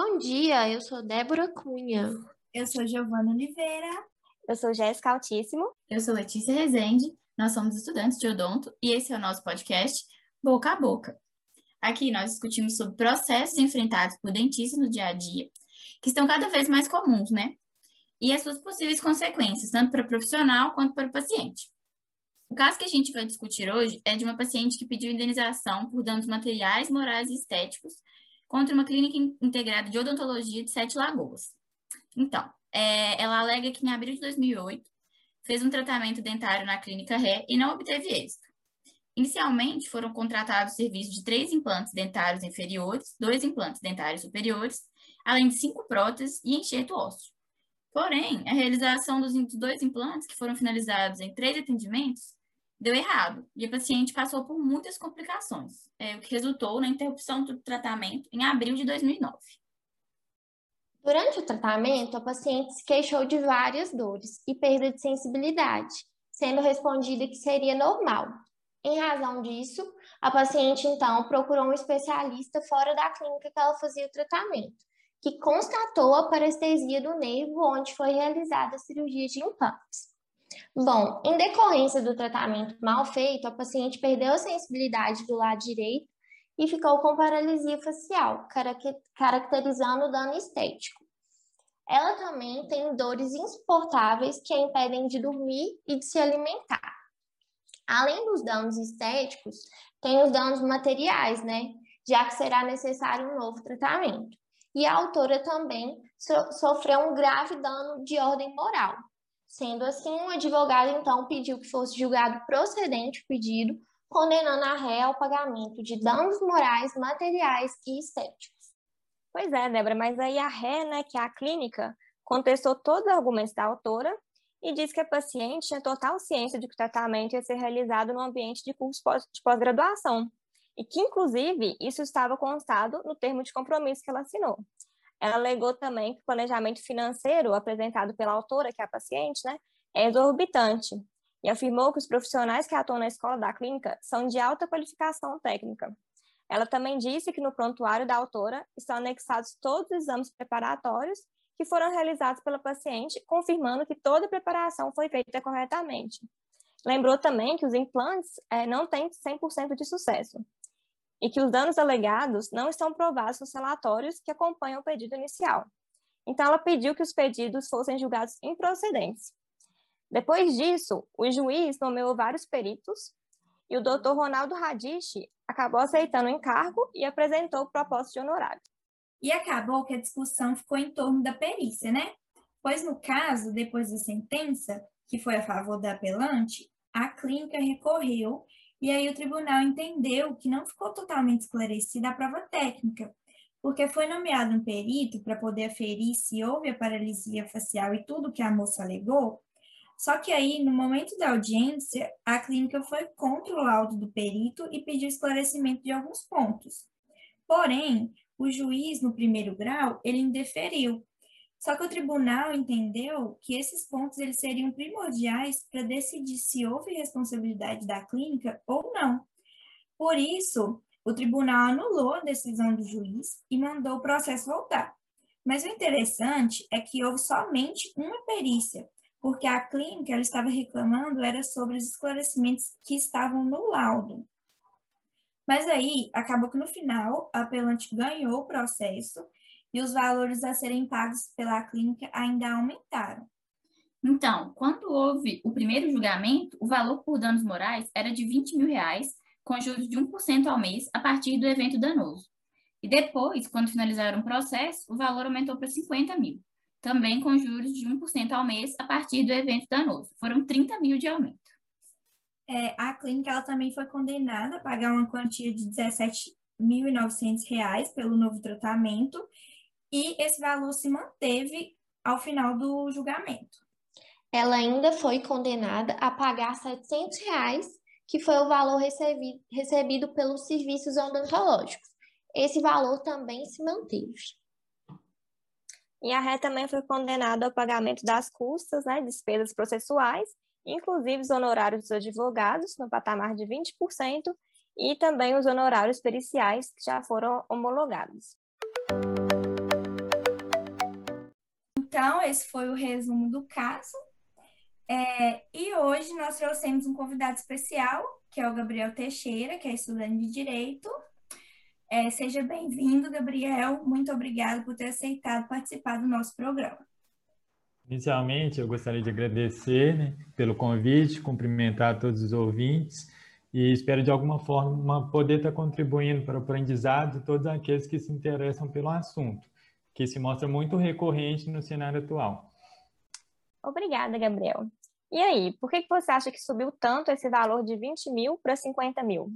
Bom dia, eu sou Débora Cunha. Eu sou Giovana Oliveira. Eu sou Jéssica Altíssimo. Eu sou Letícia Rezende. Nós somos estudantes de odonto e esse é o nosso podcast Boca a Boca. Aqui nós discutimos sobre processos enfrentados por dentistas no dia a dia, que estão cada vez mais comuns, né? E as suas possíveis consequências, tanto para o profissional quanto para o paciente. O caso que a gente vai discutir hoje é de uma paciente que pediu indenização por danos materiais, morais e estéticos contra uma clínica integrada de odontologia de Sete Lagoas. Então, é, ela alega que em abril de 2008 fez um tratamento dentário na clínica Ré e não obteve êxito. Inicialmente, foram contratados serviços de três implantes dentários inferiores, dois implantes dentários superiores, além de cinco próteses e enxerto ósseo. Porém, a realização dos dois implantes, que foram finalizados em três atendimentos, deu errado e a paciente passou por muitas complicações, é, o que resultou na interrupção do tratamento em abril de 2009. Durante o tratamento, a paciente se queixou de várias dores e perda de sensibilidade, sendo respondida que seria normal. Em razão disso, a paciente então procurou um especialista fora da clínica que ela fazia o tratamento, que constatou a parestesia do nervo onde foi realizada a cirurgia de implantes. Bom, em decorrência do tratamento mal feito, a paciente perdeu a sensibilidade do lado direito e ficou com paralisia facial, caracterizando o dano estético. Ela também tem dores insuportáveis que a impedem de dormir e de se alimentar. Além dos danos estéticos, tem os danos materiais, né? Já que será necessário um novo tratamento. E a autora também so sofreu um grave dano de ordem moral, Sendo assim, o advogado então pediu que fosse julgado procedente o pedido, condenando a ré ao pagamento de danos morais, materiais e estéticos. Pois é, Débora, mas aí a ré, né, que é a clínica, contestou todos os argumentos da autora e disse que a paciente tinha total ciência de que o tratamento ia ser realizado no ambiente de curso de pós-graduação e que, inclusive, isso estava constado no termo de compromisso que ela assinou. Ela alegou também que o planejamento financeiro apresentado pela autora, que é a paciente, né, é exorbitante, e afirmou que os profissionais que atuam na escola da clínica são de alta qualificação técnica. Ela também disse que no prontuário da autora estão anexados todos os exames preparatórios que foram realizados pela paciente, confirmando que toda a preparação foi feita corretamente. Lembrou também que os implantes é, não têm 100% de sucesso e que os danos alegados não estão provados nos relatórios que acompanham o pedido inicial. Então, ela pediu que os pedidos fossem julgados improcedentes. Depois disso, o juiz nomeou vários peritos e o doutor Ronaldo Radiche acabou aceitando o encargo e apresentou o propósito de honorário. E acabou que a discussão ficou em torno da perícia, né? Pois no caso, depois da sentença, que foi a favor da apelante, a clínica recorreu e aí o tribunal entendeu que não ficou totalmente esclarecida a prova técnica, porque foi nomeado um perito para poder aferir se houve a paralisia facial e tudo que a moça alegou. Só que aí, no momento da audiência, a clínica foi contra o laudo do perito e pediu esclarecimento de alguns pontos. Porém, o juiz, no primeiro grau, ele indeferiu, só que o tribunal entendeu que esses pontos eles seriam primordiais para decidir se houve responsabilidade da clínica ou não. Por isso, o tribunal anulou a decisão do juiz e mandou o processo voltar. Mas o interessante é que houve somente uma perícia, porque a clínica ela estava reclamando era sobre os esclarecimentos que estavam no laudo. Mas aí, acabou que no final, a apelante ganhou o processo e os valores a serem pagos pela clínica ainda aumentaram. Então, quando houve o primeiro julgamento, o valor por danos morais era de 20 mil reais, com juros de 1% ao mês, a partir do evento danoso. E depois, quando finalizaram o processo, o valor aumentou para 50 mil, também com juros de 1% ao mês, a partir do evento danoso. Foram 30 mil de aumento. É, a clínica também foi condenada a pagar uma quantia de R$ 17.900 pelo novo tratamento e esse valor se manteve ao final do julgamento. Ela ainda foi condenada a pagar 700 reais, que foi o valor recebido, recebido pelos serviços odontológicos. Esse valor também se manteve. E a ré também foi condenada ao pagamento das custas, né, despesas processuais, inclusive os honorários dos advogados, no patamar de 20%, e também os honorários periciais que já foram homologados. Então, esse foi o resumo do caso. É, e hoje nós trouxemos um convidado especial, que é o Gabriel Teixeira, que é estudante de Direito. É, seja bem-vindo, Gabriel. Muito obrigado por ter aceitado participar do nosso programa. Inicialmente, eu gostaria de agradecer né, pelo convite, cumprimentar todos os ouvintes e espero de alguma forma poder estar contribuindo para o aprendizado de todos aqueles que se interessam pelo assunto, que se mostra muito recorrente no cenário atual. Obrigada, Gabriel. E aí, por que você acha que subiu tanto esse valor de 20 mil para 50 mil?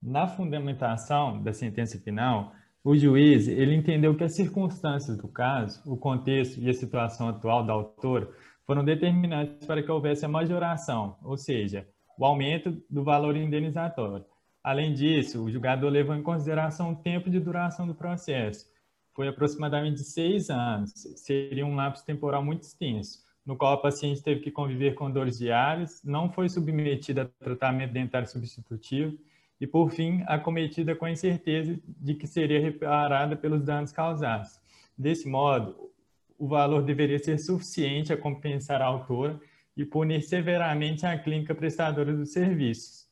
Na fundamentação da sentença final, o juiz ele entendeu que as circunstâncias do caso, o contexto e a situação atual da autora foram determinantes para que houvesse a majoração, ou seja, o aumento do valor indenizatório. Além disso, o julgador levou em consideração o tempo de duração do processo. Foi aproximadamente seis anos, seria um lapso temporal muito extenso no qual a paciente teve que conviver com dores diárias, não foi submetida a tratamento dentário substitutivo e, por fim, acometida com a incerteza de que seria reparada pelos danos causados. Desse modo, o valor deveria ser suficiente a compensar a autora e punir severamente a clínica prestadora dos serviços.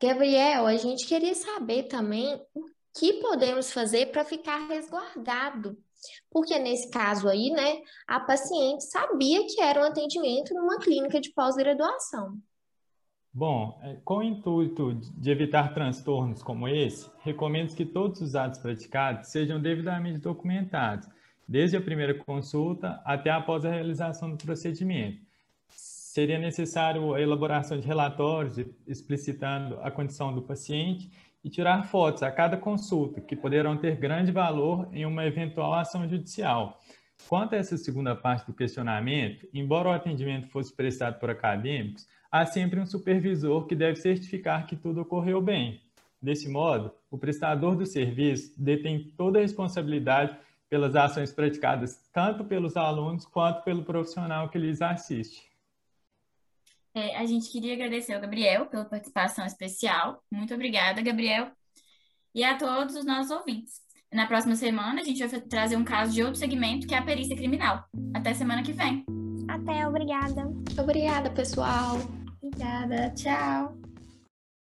Gabriel, a gente queria saber também o que podemos fazer para ficar resguardado porque nesse caso aí, né, a paciente sabia que era um atendimento numa clínica de pós-graduação. Bom, é, com o intuito de evitar transtornos como esse, recomendo que todos os atos praticados sejam devidamente documentados, desde a primeira consulta até após a realização do procedimento. Seria necessário a elaboração de relatórios explicitando a condição do paciente e tirar fotos a cada consulta, que poderão ter grande valor em uma eventual ação judicial. Quanto a essa segunda parte do questionamento, embora o atendimento fosse prestado por acadêmicos, há sempre um supervisor que deve certificar que tudo ocorreu bem. Desse modo, o prestador do serviço detém toda a responsabilidade pelas ações praticadas tanto pelos alunos quanto pelo profissional que lhes assiste. É, a gente queria agradecer ao Gabriel pela participação especial. Muito obrigada, Gabriel. E a todos os nossos ouvintes. Na próxima semana, a gente vai trazer um caso de outro segmento, que é a perícia criminal. Até semana que vem. Até, obrigada. Obrigada, pessoal. Obrigada, tchau.